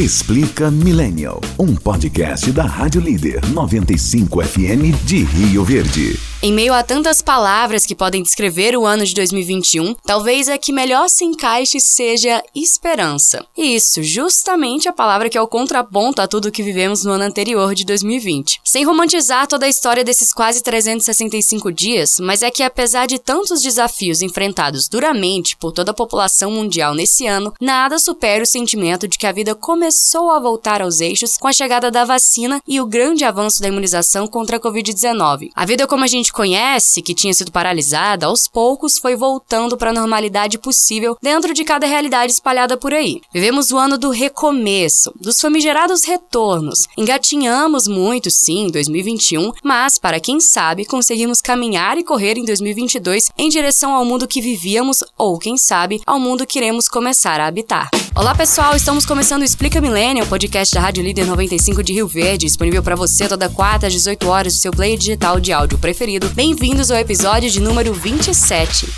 Explica Millennial, um podcast da Rádio Líder 95 FM de Rio Verde. Em meio a tantas palavras que podem descrever o ano de 2021, talvez a que melhor se encaixe seja esperança. E isso, justamente a palavra que é o contraponto a tudo que vivemos no ano anterior de 2020. Sem romantizar toda a história desses quase 365 dias, mas é que apesar de tantos desafios enfrentados duramente por toda a população mundial nesse ano, nada supera o sentimento de que a vida começou a voltar aos eixos com a chegada da vacina e o grande avanço da imunização contra a Covid-19. A vida como a gente gente conhece, que tinha sido paralisada, aos poucos foi voltando para a normalidade possível dentro de cada realidade espalhada por aí. Vivemos o ano do recomeço, dos famigerados retornos. Engatinhamos muito, sim, em 2021, mas, para quem sabe, conseguimos caminhar e correr em 2022 em direção ao mundo que vivíamos ou, quem sabe, ao mundo que iremos começar a habitar. Olá, pessoal! Estamos começando o Explica Millennial, podcast da Rádio Líder 95 de Rio Verde, disponível para você toda quarta às 18 horas do seu player digital de áudio preferido Bem-vindos ao episódio de número 27.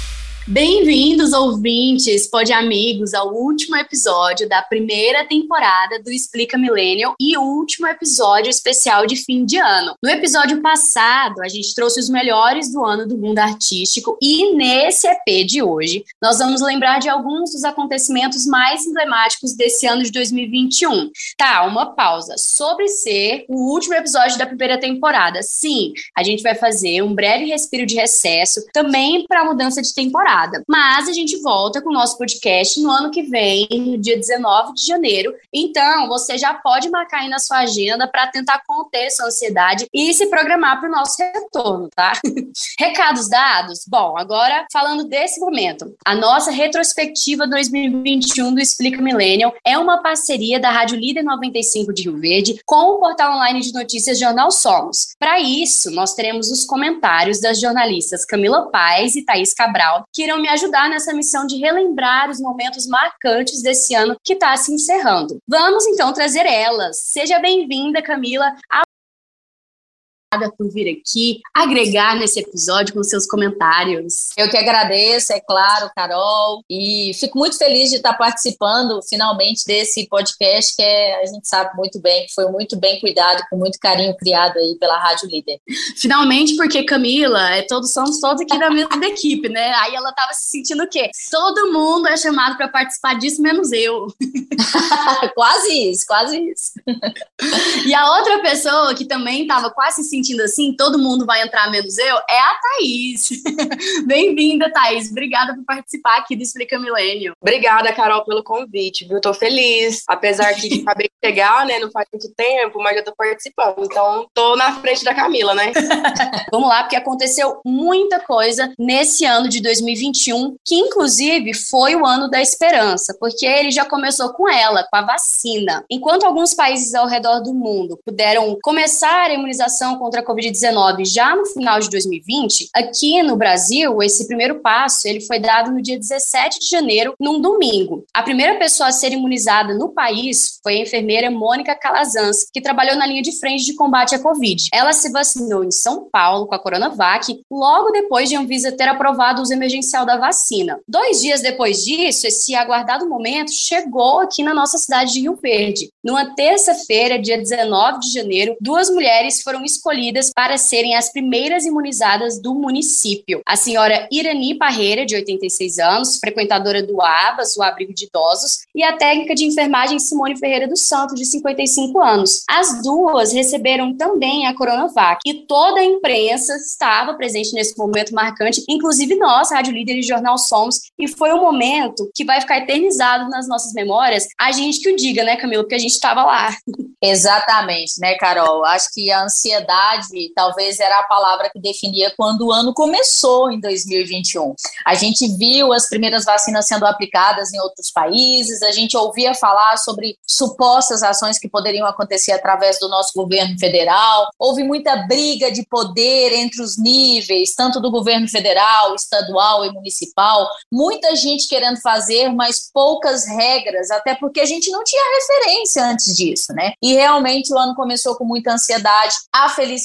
Bem-vindos, ouvintes, pode amigos, ao último episódio da primeira temporada do Explica Millennial e último episódio especial de fim de ano. No episódio passado, a gente trouxe os melhores do ano do mundo artístico e nesse EP de hoje, nós vamos lembrar de alguns dos acontecimentos mais emblemáticos desse ano de 2021. Tá, uma pausa. Sobre ser o último episódio da primeira temporada. Sim, a gente vai fazer um breve respiro de recesso também para a mudança de temporada Mas a gente volta com o nosso podcast no ano que vem, no dia 19 de janeiro. Então, você já pode marcar aí na sua agenda para tentar conter essa ansiedade e se programar para o nosso retorno, tá? Recados dados? Bom, agora falando desse momento. A nossa retrospectiva 2021 do Explica Millennial é uma parceria da Rádio Líder 95 de Rio Verde com o portal online de notícias Jornal Somos. Para isso, nós teremos os comentários das jornalistas Camila Paz e Thaís Cabral, que irão me ajudar nessa missão de relembrar os momentos marcantes desse ano que está se encerrando. Vamos então trazer elas. Seja bem-vinda, Camila, por vir aqui agregar nesse episódio com seus comentários. Eu que agradeço, é claro, Carol, e fico muito feliz de estar participando finalmente desse podcast que é, a gente sabe muito bem, que foi muito bem cuidado, com muito carinho criado aí pela Rádio Líder. Finalmente, porque Camila, é todos somos todos aqui da mesma equipe, né? Aí ela estava se sentindo o quê? Todo mundo é chamado para participar disso, menos eu. quase isso, quase isso. e a outra pessoa que também estava quase se sentindo assim, todo mundo vai entrar menos eu, é a Thaís. Bem-vinda, Thaís. Obrigada por participar aqui do Explica Milênio. Obrigada, Carol, pelo convite, viu? Tô feliz. Apesar que acabei de chegar, né? Não faz muito tempo, mas eu tô participando. Então, tô na frente da Camila, né? Vamos lá, porque aconteceu muita coisa nesse ano de 2021, que inclusive foi o ano da esperança, porque ele já começou com ela, com a vacina. Enquanto alguns países ao redor do mundo puderam começar a imunização contra contra a Covid-19 já no final de 2020, aqui no Brasil, esse primeiro passo ele foi dado no dia 17 de janeiro, num domingo. A primeira pessoa a ser imunizada no país foi a enfermeira Mônica Calazans, que trabalhou na linha de frente de combate à Covid. Ela se vacinou em São Paulo com a Coronavac, logo depois de a Anvisa ter aprovado o uso emergencial da vacina. Dois dias depois disso, esse aguardado momento chegou aqui na nossa cidade de Rio Verde. Numa terça-feira, dia 19 de janeiro, duas mulheres foram escolhidas escolhidas para serem as primeiras imunizadas do município. A senhora Irani Parreira, de 86 anos, frequentadora do ABAS, o abrigo de idosos, e a técnica de enfermagem Simone Ferreira dos Santos, de 55 anos. As duas receberam também a Coronavac e toda a imprensa estava presente nesse momento marcante, inclusive nós, Rádio Líder e Jornal Somos, e foi um momento que vai ficar eternizado nas nossas memórias. A gente que o diga, né, Camila, porque a gente estava lá. Exatamente, né, Carol? Acho que a ansiedade talvez era a palavra que definia quando o ano começou em 2021. A gente viu as primeiras vacinas sendo aplicadas em outros países, a gente ouvia falar sobre supostas ações que poderiam acontecer através do nosso governo federal. Houve muita briga de poder entre os níveis, tanto do governo federal, estadual e municipal. Muita gente querendo fazer, mas poucas regras, até porque a gente não tinha referência antes disso, né? E realmente o ano começou com muita ansiedade, a felicidade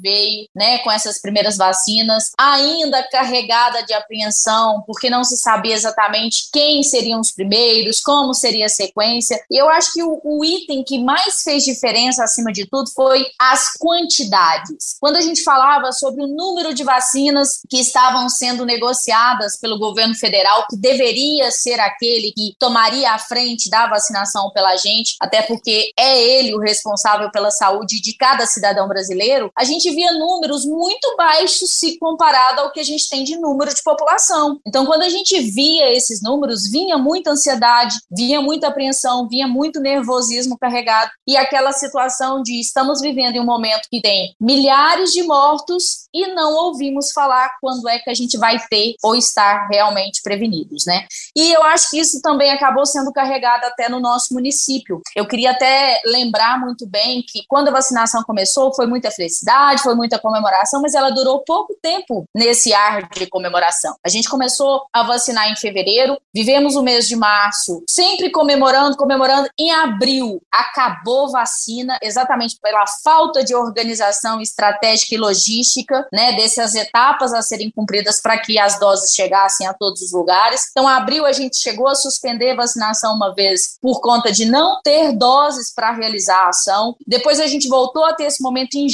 veio, né, com essas primeiras vacinas, ainda carregada de apreensão, porque não se sabia exatamente quem seriam os primeiros, como seria a sequência. E eu acho que o, o item que mais fez diferença, acima de tudo, foi as quantidades. Quando a gente falava sobre o número de vacinas que estavam sendo negociadas pelo governo federal, que deveria ser aquele que tomaria a frente da vacinação pela gente, até porque é ele o responsável pela saúde de cada cidadão brasileiro, a gente via números muito baixos se comparado ao que a gente tem de número de população. Então, quando a gente via esses números, vinha muita ansiedade, vinha muita apreensão, vinha muito nervosismo carregado e aquela situação de estamos vivendo em um momento que tem milhares de mortos e não ouvimos falar quando é que a gente vai ter ou estar realmente prevenidos, né? E eu acho que isso também acabou sendo carregado até no nosso município. Eu queria até lembrar muito bem que quando a vacinação começou, foi muita felicidade, foi muita comemoração, mas ela durou pouco tempo nesse ar de comemoração. A gente começou a vacinar em fevereiro, vivemos o mês de março sempre comemorando, comemorando. Em abril, acabou vacina, exatamente pela falta de organização estratégica e logística, né, dessas etapas a serem cumpridas para que as doses chegassem a todos os lugares. Então, abril a gente chegou a suspender a vacinação uma vez por conta de não ter doses para realizar a ação. Depois a gente voltou a ter esse momento em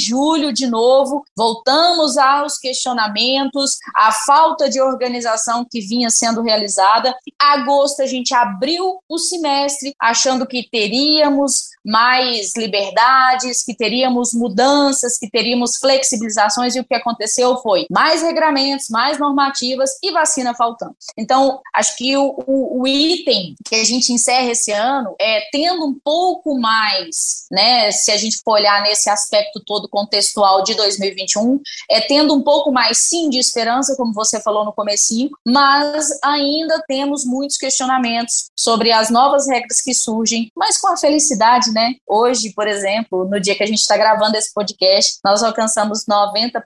de novo, voltamos aos questionamentos, a falta de organização que vinha sendo realizada. Agosto a gente abriu o semestre achando que teríamos mais liberdades, que teríamos mudanças, que teríamos flexibilizações, e o que aconteceu foi mais regramentos, mais normativas e vacina faltando. Então, acho que o, o, o item que a gente encerra esse ano é tendo um pouco mais, né, se a gente for olhar nesse aspecto todo contextual de 2021, é tendo um pouco mais, sim, de esperança, como você falou no comecinho, mas ainda temos muitos questionamentos sobre as novas regras que surgem, mas com a felicidade né? Hoje, por exemplo, no dia que a gente está gravando esse podcast, nós alcançamos 90%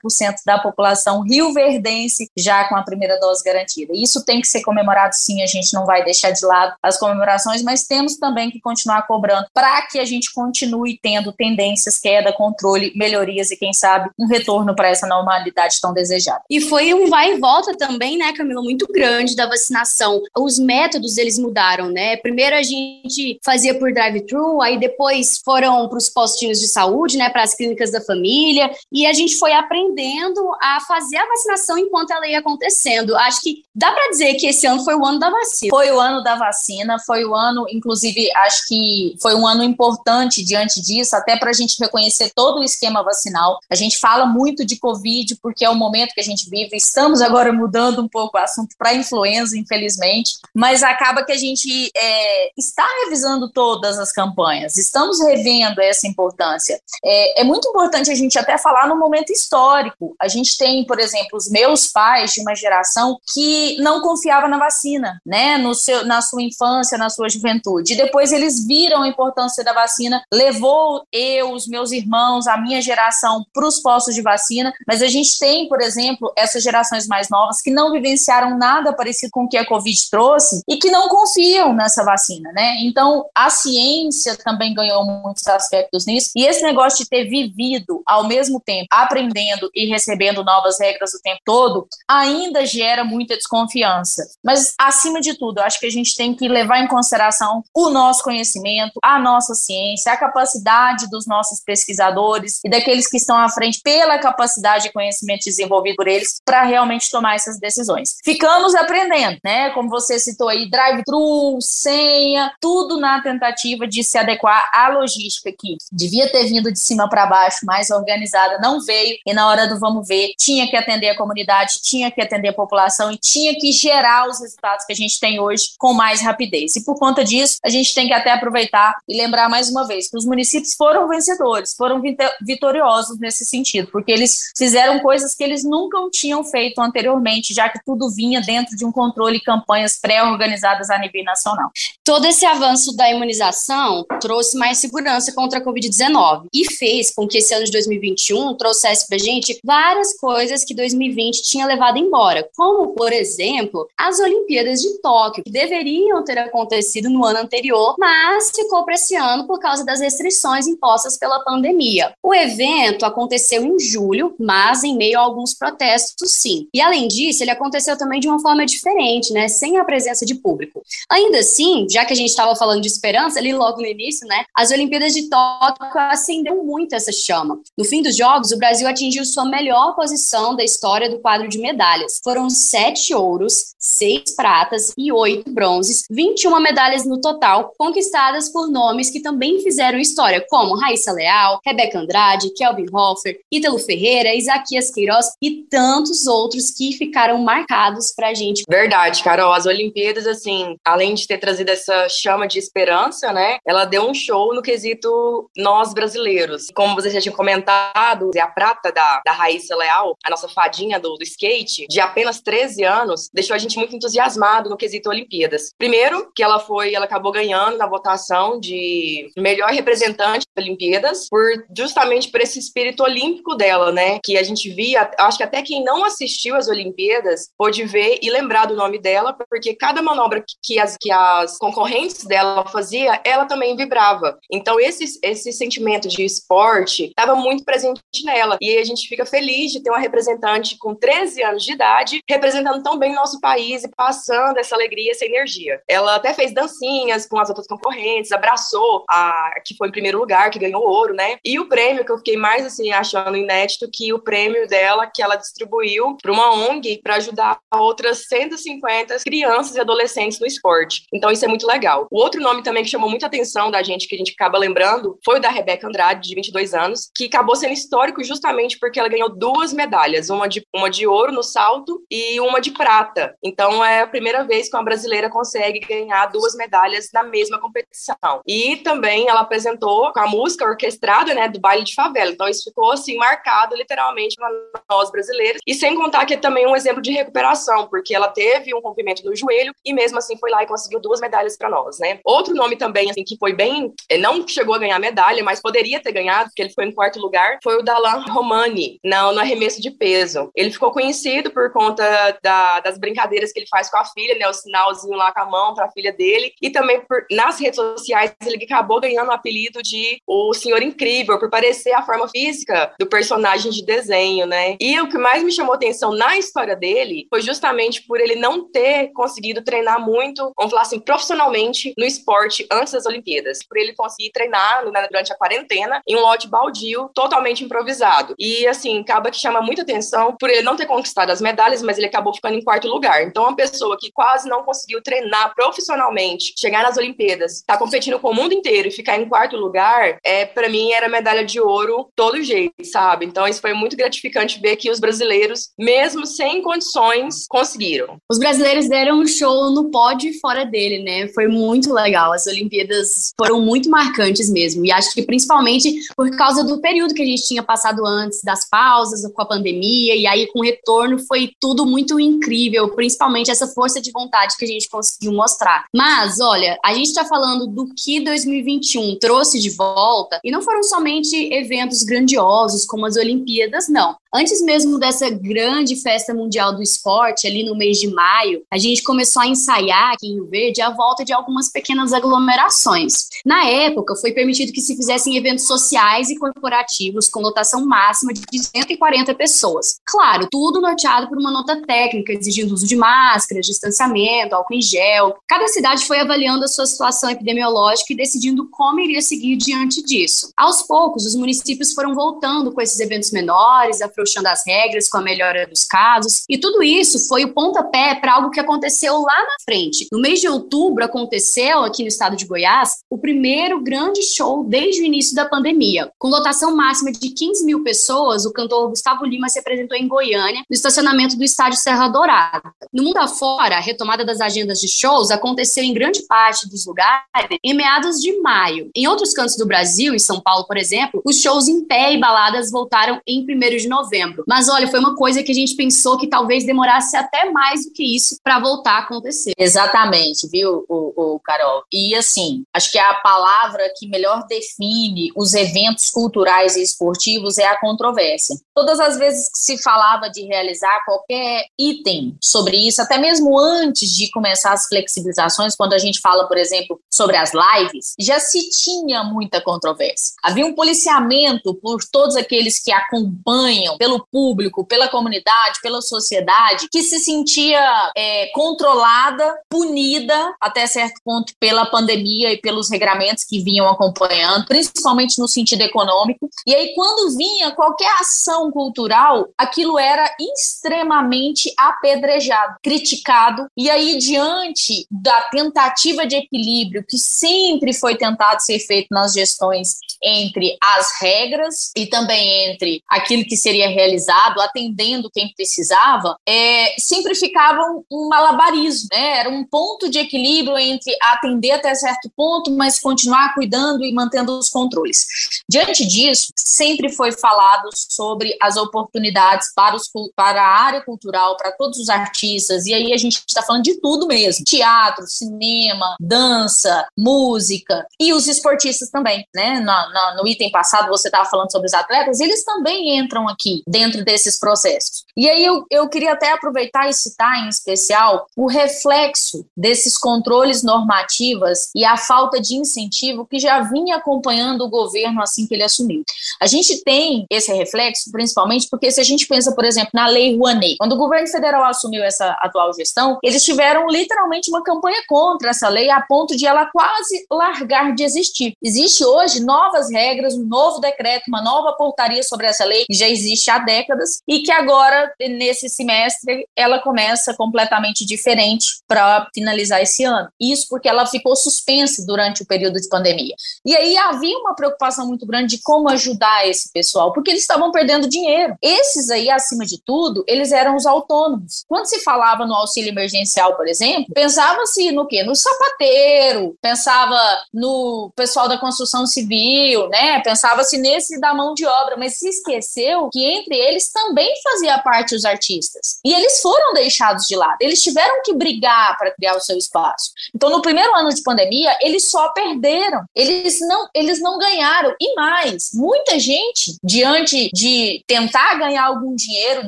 da população rioverdense já com a primeira dose garantida. Isso tem que ser comemorado sim, a gente não vai deixar de lado as comemorações, mas temos também que continuar cobrando para que a gente continue tendo tendências, queda, controle, melhorias e, quem sabe, um retorno para essa normalidade tão desejada. E foi um vai e volta também, né, Camila, muito grande da vacinação. Os métodos, eles mudaram, né? Primeiro a gente fazia por drive-thru, aí depois depois foram para os postinhos de saúde, né, para as clínicas da família, e a gente foi aprendendo a fazer a vacinação enquanto ela ia acontecendo. Acho que dá para dizer que esse ano foi o ano da vacina. Foi o ano da vacina, foi o ano, inclusive, acho que foi um ano importante diante disso, até para a gente reconhecer todo o esquema vacinal. A gente fala muito de Covid porque é o momento que a gente vive. Estamos agora mudando um pouco o assunto para influenza, infelizmente, mas acaba que a gente é, está revisando todas as campanhas estamos revendo essa importância. É, é, muito importante a gente até falar no momento histórico. A gente tem, por exemplo, os meus pais de uma geração que não confiava na vacina, né, no seu, na sua infância, na sua juventude. E depois eles viram a importância da vacina, levou eu, os meus irmãos, a minha geração para os postos de vacina. Mas a gente tem, por exemplo, essas gerações mais novas que não vivenciaram nada parecido com o que a Covid trouxe e que não confiam nessa vacina, né? Então, a ciência também ganhou muitos aspectos nisso. E esse negócio de ter vivido ao mesmo tempo, aprendendo e recebendo novas regras o tempo todo, ainda gera muita desconfiança. Mas, acima de tudo, acho que a gente tem que levar em consideração o nosso conhecimento, a nossa ciência, a capacidade dos nossos pesquisadores e daqueles que estão à frente pela capacidade de conhecimento desenvolvido por eles para realmente tomar essas decisões. Ficamos aprendendo, né? Como você citou aí, drive-thru, senha, tudo na tentativa de se adequar a logística que devia ter vindo de cima para baixo, mais organizada, não veio, e na hora do vamos ver, tinha que atender a comunidade, tinha que atender a população e tinha que gerar os resultados que a gente tem hoje com mais rapidez. E por conta disso, a gente tem que até aproveitar e lembrar mais uma vez que os municípios foram vencedores, foram vitoriosos nesse sentido, porque eles fizeram coisas que eles nunca tinham feito anteriormente, já que tudo vinha dentro de um controle e campanhas pré-organizadas a nível nacional. Todo esse avanço da imunização trouxe trouxe mais segurança contra a Covid-19 e fez com que esse ano de 2021 trouxesse para gente várias coisas que 2020 tinha levado embora, como, por exemplo, as Olimpíadas de Tóquio, que deveriam ter acontecido no ano anterior, mas ficou para esse ano por causa das restrições impostas pela pandemia. O evento aconteceu em julho, mas em meio a alguns protestos, sim. E além disso, ele aconteceu também de uma forma diferente, né, sem a presença de público. Ainda assim, já que a gente estava falando de esperança ali logo no início, né, as Olimpíadas de Tóquio acendeu muito essa chama. No fim dos jogos, o Brasil atingiu sua melhor posição da história do quadro de medalhas. Foram sete ouros, seis pratas e oito bronzes, 21 medalhas no total, conquistadas por nomes que também fizeram história, como Raíssa Leal, Rebeca Andrade, Kelvin Hofer, Ítalo Ferreira, Isaquias Queiroz e tantos outros que ficaram marcados pra gente. Verdade, Carol. As Olimpíadas, assim, além de ter trazido essa chama de esperança, né, ela deu um show no quesito nós brasileiros. Como você já tinha comentado, a prata da, da Raíssa Leal, a nossa fadinha do, do skate, de apenas 13 anos, deixou a gente muito entusiasmado no quesito Olimpíadas. Primeiro, que ela foi, ela acabou ganhando na votação de melhor representante das Olimpíadas, por justamente por esse espírito olímpico dela, né? Que a gente via, acho que até quem não assistiu às Olimpíadas pôde ver e lembrar do nome dela, porque cada manobra que as, que as concorrentes dela fazia, ela também vibrava. Então, esse, esse sentimento de esporte estava muito presente nela. E a gente fica feliz de ter uma representante com 13 anos de idade representando tão bem o nosso país e passando essa alegria, essa energia. Ela até fez dancinhas com as outras concorrentes, abraçou a que foi em primeiro lugar, que ganhou ouro, né? E o prêmio que eu fiquei mais assim achando inédito que o prêmio dela que ela distribuiu para uma ONG para ajudar outras 150 crianças e adolescentes no esporte. Então isso é muito legal. O outro nome também que chamou muita atenção da gente que a gente acaba lembrando foi o da Rebeca Andrade, de 22 anos, que acabou sendo histórico justamente porque ela ganhou duas medalhas, uma de uma de ouro no salto e uma de prata. Então é a primeira vez que uma brasileira consegue ganhar duas medalhas na mesma competição. E também ela apresentou com a música orquestrada, né, do baile de favela. Então isso ficou assim marcado literalmente para nós brasileiros. E sem contar que é também um exemplo de recuperação, porque ela teve um rompimento no joelho e mesmo assim foi lá e conseguiu duas medalhas para nós, né? Outro nome também assim que foi bem, não chegou a ganhar medalha, mas poderia ter ganhado, porque ele foi em quarto lugar, foi o Dalan Romani, no, no arremesso de peso. Ele ficou conhecido por conta da, das brincadeiras que ele faz com a filha, né, o sinalzinho lá com a mão para a filha dele, e também por, nas redes sociais ele acabou ganhando o apelido de o Senhor Incrível, por parecer a forma física do personagem de desenho, né? E o que mais me chamou atenção na história dele foi justamente por ele não ter conseguido treinar muito, vamos falar assim, profissionalmente no esporte antes das Olimpíadas. Por ele conseguir treinar né, durante a quarentena em um lote baldio, totalmente improvisado. E assim, acaba que chama muita atenção por ele não ter conquistado as medalhas, mas ele acabou ficando em quarto lugar. Então, uma pessoa que quase não conseguiu treinar profissionalmente, chegar nas Olimpíadas, tá competindo com o mundo inteiro e ficar em quarto lugar, é para mim era medalha de ouro todo jeito, sabe? Então, isso foi muito gratificante ver que os brasileiros, mesmo sem condições, conseguiram. Os brasileiros deram um show no pódio fora dele, né? Foi muito legal. As Olimpíadas foram muito marcantes mesmo. E acho que principalmente por causa do período que a gente tinha passado antes, das pausas com a pandemia, e aí com o retorno foi tudo muito incrível, principalmente essa força de vontade que a gente conseguiu mostrar. Mas, olha, a gente está falando do que 2021 trouxe de volta, e não foram somente eventos grandiosos como as Olimpíadas, não. Antes mesmo dessa grande festa mundial do esporte, ali no mês de maio, a gente começou a ensaiar aqui em Rio Verde a volta de algumas pequenas aglomerações. Na época, foi permitido que se fizessem eventos sociais e corporativos com lotação máxima de 140 pessoas. Claro, tudo norteado por uma nota técnica, exigindo uso de máscaras, distanciamento, álcool em gel. Cada cidade foi avaliando a sua situação epidemiológica e decidindo como iria seguir diante disso. Aos poucos, os municípios foram voltando com esses eventos menores, afrouxando as regras com a melhora dos casos, e tudo isso foi o pontapé para algo que aconteceu lá na frente. No mês de outubro, aconteceu aqui no estado de Goiás o primeiro grande show desde o início da pandemia. Com lotação máxima de 15 mil pessoas, o cantor Gustavo Lima se apresentou em Goiânia, no estacionamento do estádio Serra Dourada. No mundo afora, a retomada das agendas de shows aconteceu em grande parte dos lugares em meados de maio. Em outros cantos do Brasil, em São Paulo, por exemplo, os shows em pé e baladas voltaram em 1 de novembro novembro. Mas olha, foi uma coisa que a gente pensou que talvez demorasse até mais do que isso para voltar a acontecer. Exatamente, viu, o, o, Carol? E assim, acho que a palavra que melhor define os eventos culturais e esportivos é a controvérsia. Todas as vezes que se falava de realizar qualquer item sobre isso, até mesmo antes de começar as flexibilizações, quando a gente fala, por exemplo, sobre as lives, já se tinha muita controvérsia. Havia um policiamento por todos aqueles que acompanham, pelo público, pela comunidade, pela sociedade, que se sentia é, controlada, punida até certo ponto pela pandemia e pelos regramentos que vinham acompanhando, principalmente no sentido econômico. E aí, quando vinha qualquer ação cultural, aquilo era extremamente apedrejado, criticado. E aí, diante da tentativa de equilíbrio que sempre foi tentado ser feito nas gestões entre as regras e também entre aquilo que seria realizado, atendendo quem precisava, é, sempre ficava um, um malabarismo, né? Era um ponto de equilíbrio entre atender até certo ponto, mas continuar cuidando e mantendo os controles. Diante disso, sempre foi falado sobre as oportunidades para, os, para a área cultural, para todos os artistas, e aí a gente está falando de tudo mesmo: teatro, cinema, dança, música e os esportistas também, né? Na, na, no item passado você estava falando sobre os atletas, eles também entram aqui dentro desses processos. E aí eu, eu queria até aproveitar e citar em especial o reflexo desses controles normativas e a falta de incentivo que já vinha acompanhando o governo assim que ele assumiu. A gente tem esse reflexo principalmente porque se a gente pensa, por exemplo, na Lei Rouanet, quando o governo federal assumiu essa atual gestão, eles tiveram literalmente uma campanha contra essa lei a ponto de ela quase largar de existir. Existe hoje novas regras, um novo decreto, uma nova portaria sobre essa lei que já existe há décadas e que agora nesse semestre ela começa completamente diferente para finalizar esse ano. Isso porque ela ficou suspensa durante o período de pandemia. E aí havia uma preocupação muito grande de como ajudar esse pessoal, porque eles estavam perdendo dinheiro. Esses aí, acima de tudo, eles eram os autônomos. Quando se falava no auxílio emergencial, por exemplo, pensava-se no quê? No sapateiro, pensava no pessoal da construção civil, né? Pensava-se nesse da mão de obra, mas se esqueceu que entre eles também fazia parte os artistas. E eles foram deixados de lado. Eles tiveram que brigar para criar o seu espaço. Então, no primeiro ano de pandemia, eles só perderam. Eles não, eles não ganharam. E mais, muita gente, diante de tentar ganhar algum dinheiro,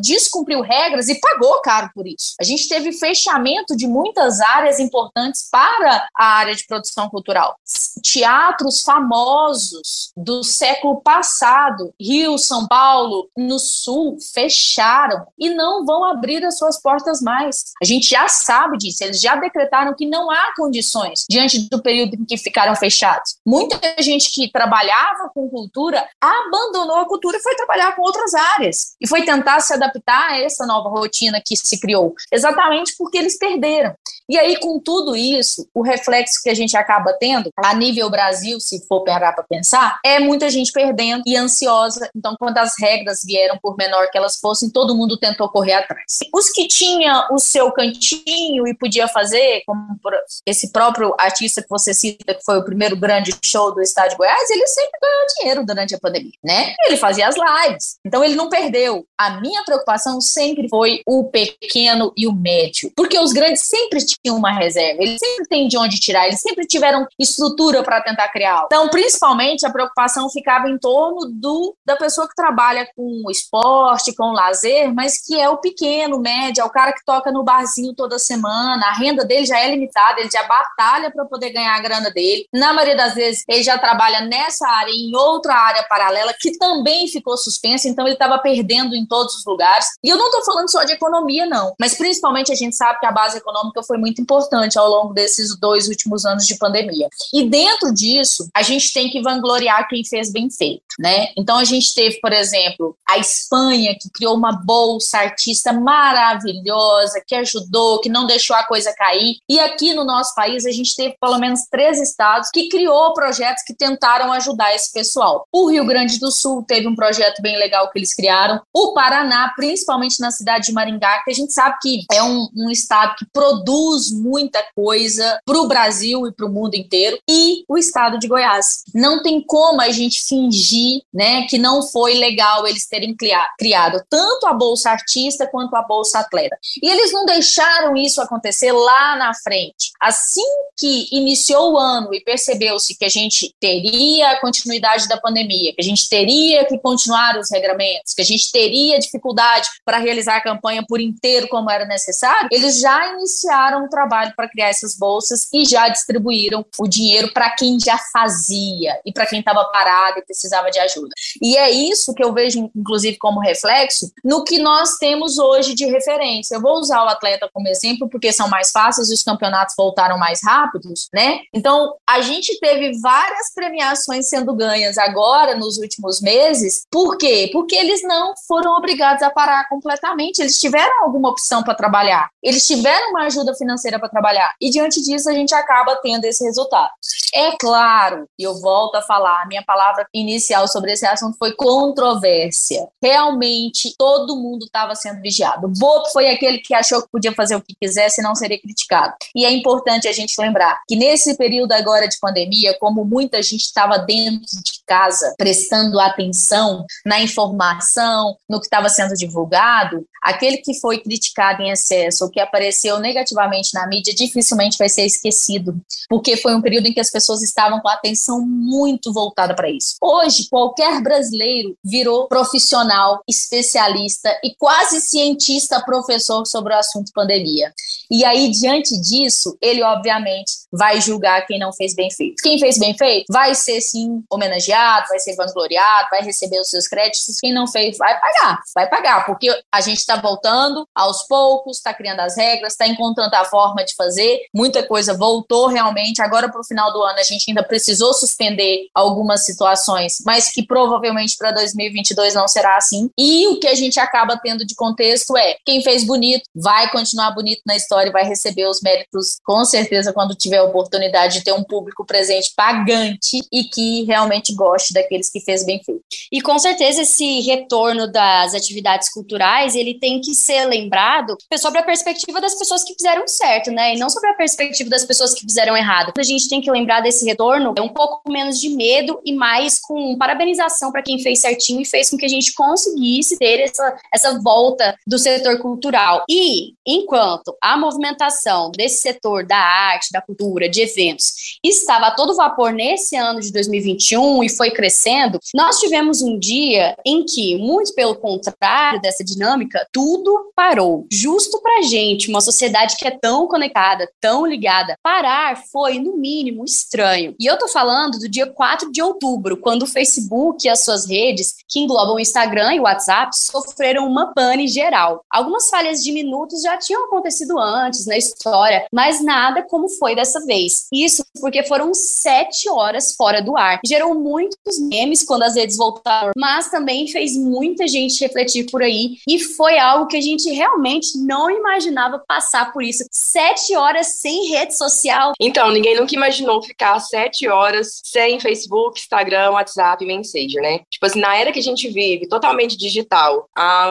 descumpriu regras e pagou caro por isso. A gente teve fechamento de muitas áreas importantes para a área de produção cultural. Teatros famosos do século passado, Rio, São Paulo, no Sul, fecharam e não vão abrir as suas portas mais. A gente já sabe disso, eles já decretaram que não há condições diante do período em que ficaram fechados. Muita gente que trabalhava com cultura abandonou a cultura e foi trabalhar com outras áreas e foi tentar se adaptar a essa nova rotina que se criou, exatamente porque eles perderam. E aí, com tudo isso, o reflexo que a gente acaba tendo, a nível Brasil, se for parar para pensar, é muita gente perdendo e ansiosa. Então, quando as regras vieram, por menor que elas fossem, todo mundo tentou correr atrás. Os que tinham o seu cantinho e podia fazer, como esse próprio artista que você cita, que foi o primeiro grande show do Estádio de Goiás, ele sempre ganhou dinheiro durante a pandemia, né? Ele fazia as lives. Então, ele não perdeu. A minha preocupação sempre foi o pequeno e o médio, porque os grandes sempre tinham uma reserva, eles sempre têm de onde tirar, eles sempre tiveram estrutura para tentar criar. Então, principalmente, a preocupação ficava em torno do da pessoa que trabalha com o esporte, com o lazer, mas que é o pequeno, médio, é o cara que toca no barzinho toda semana, a renda dele já é limitada, ele já batalha para poder ganhar a grana dele. Na maioria das vezes, ele já trabalha nessa área e em outra área paralela que também ficou suspensa, então ele estava perdendo em todos os lugares. E eu não estou falando só de economia, não, mas principalmente a gente sabe que a base econômica foi muito importante ao longo desses dois últimos anos de pandemia. E dentro disso, a gente tem que vangloriar quem fez bem feito, né? Então a gente teve, por exemplo, a Espanha que criou uma bolsa artista maravilhosa, que ajudou, que não deixou a coisa cair. E aqui no nosso país a gente teve pelo menos três estados que criou projetos que tentaram ajudar esse pessoal. O Rio Grande do Sul teve um projeto bem legal que eles criaram. O Paraná, principalmente na cidade de Maringá, que a gente sabe que é um, um estado que produz muita coisa para o Brasil e para o mundo inteiro, e o estado de Goiás. Não tem como a gente fingir né, que não foi legal eles terem terem criado tanto a Bolsa Artista quanto a Bolsa Atleta. E eles não deixaram isso acontecer lá na frente. Assim que iniciou o ano e percebeu-se que a gente teria a continuidade da pandemia, que a gente teria que continuar os regramentos, que a gente teria dificuldade para realizar a campanha por inteiro como era necessário, eles já iniciaram o trabalho para criar essas bolsas e já distribuíram o dinheiro para quem já fazia e para quem estava parado e precisava de ajuda. E é isso que eu vejo, inclusive, como reflexo no que nós temos hoje de referência. Eu vou usar o atleta como exemplo porque são mais fáceis e os campeonatos voltaram mais rápidos, né? Então, a gente teve várias premiações sendo ganhas agora nos últimos meses. Por quê? Porque eles não foram obrigados a parar completamente. Eles tiveram alguma opção para trabalhar. Eles tiveram uma ajuda financeira para trabalhar. E diante disso, a gente acaba tendo esse resultado. É claro, e eu volto a falar, a minha palavra inicial sobre esse assunto foi controvérsia. Realmente, todo mundo estava sendo vigiado. O Boto foi aquele que achou que podia fazer o que quisesse e não seria criticado. E é importante a gente lembrar que nesse período agora de pandemia, como muita gente estava dentro de casa prestando atenção na informação, no que estava sendo divulgado, aquele que foi criticado em excesso ou que apareceu negativamente na mídia dificilmente vai ser esquecido, porque foi um período em que as pessoas estavam com a atenção muito voltada para isso. Hoje, qualquer brasileiro virou profissional, especialista e quase cientista professor sobre o assunto pandemia. E aí, diante disso, ele obviamente vai julgar quem não fez bem feito. Quem fez bem feito vai ser sim homenageado, vai ser vangloriado, vai receber os seus créditos. Quem não fez vai pagar, vai pagar, porque a gente está voltando aos poucos, está criando as regras, está encontrando a forma de fazer. Muita coisa voltou realmente. Agora, para o final do ano, a gente ainda precisou suspender algumas situações, mas que provavelmente para 2022 não será assim. E o que a gente acaba tendo de contexto é: quem fez bonito vai continuar bonito na história e vai receber os méritos, com certeza, quando tiver a oportunidade de ter um público presente pagante e que realmente goste daqueles que fez bem feito. E com certeza esse retorno das atividades culturais, ele tem que ser lembrado sobre a perspectiva das pessoas que fizeram certo, né? E não sobre a perspectiva das pessoas que fizeram errado. A gente tem que lembrar desse retorno é um pouco menos de medo e mais com parabenização para quem fez certinho e fez com que a gente conseguisse ter essa, essa volta do setor cultural. E enquanto a movimentação desse setor da arte, da cultura, de eventos estava a todo vapor nesse ano de 2021 e foi crescendo, nós tivemos um dia em que, muito pelo contrário dessa dinâmica, tudo parou. Justo pra gente, uma sociedade que é tão conectada, tão ligada, parar foi, no mínimo, estranho. E eu tô falando do dia 4 de outubro, quando o Facebook e as suas redes, que englobam o Instagram e o WhatsApp, sofreram uma pane geral. Algumas falhas de minutos já tinham acontecido antes na história, mas nada como foi dessa vez. Isso porque foram sete horas fora do ar. Gerou muitos memes quando as redes voltaram, mas também fez muita gente refletir por aí e foi algo que a gente realmente não imaginava passar por isso. Sete horas sem rede social. Então, ninguém nunca imaginou ficar sete horas sem Facebook, Instagram, WhatsApp e Messenger, né? Tipo assim, na era que a gente vive, totalmente digital,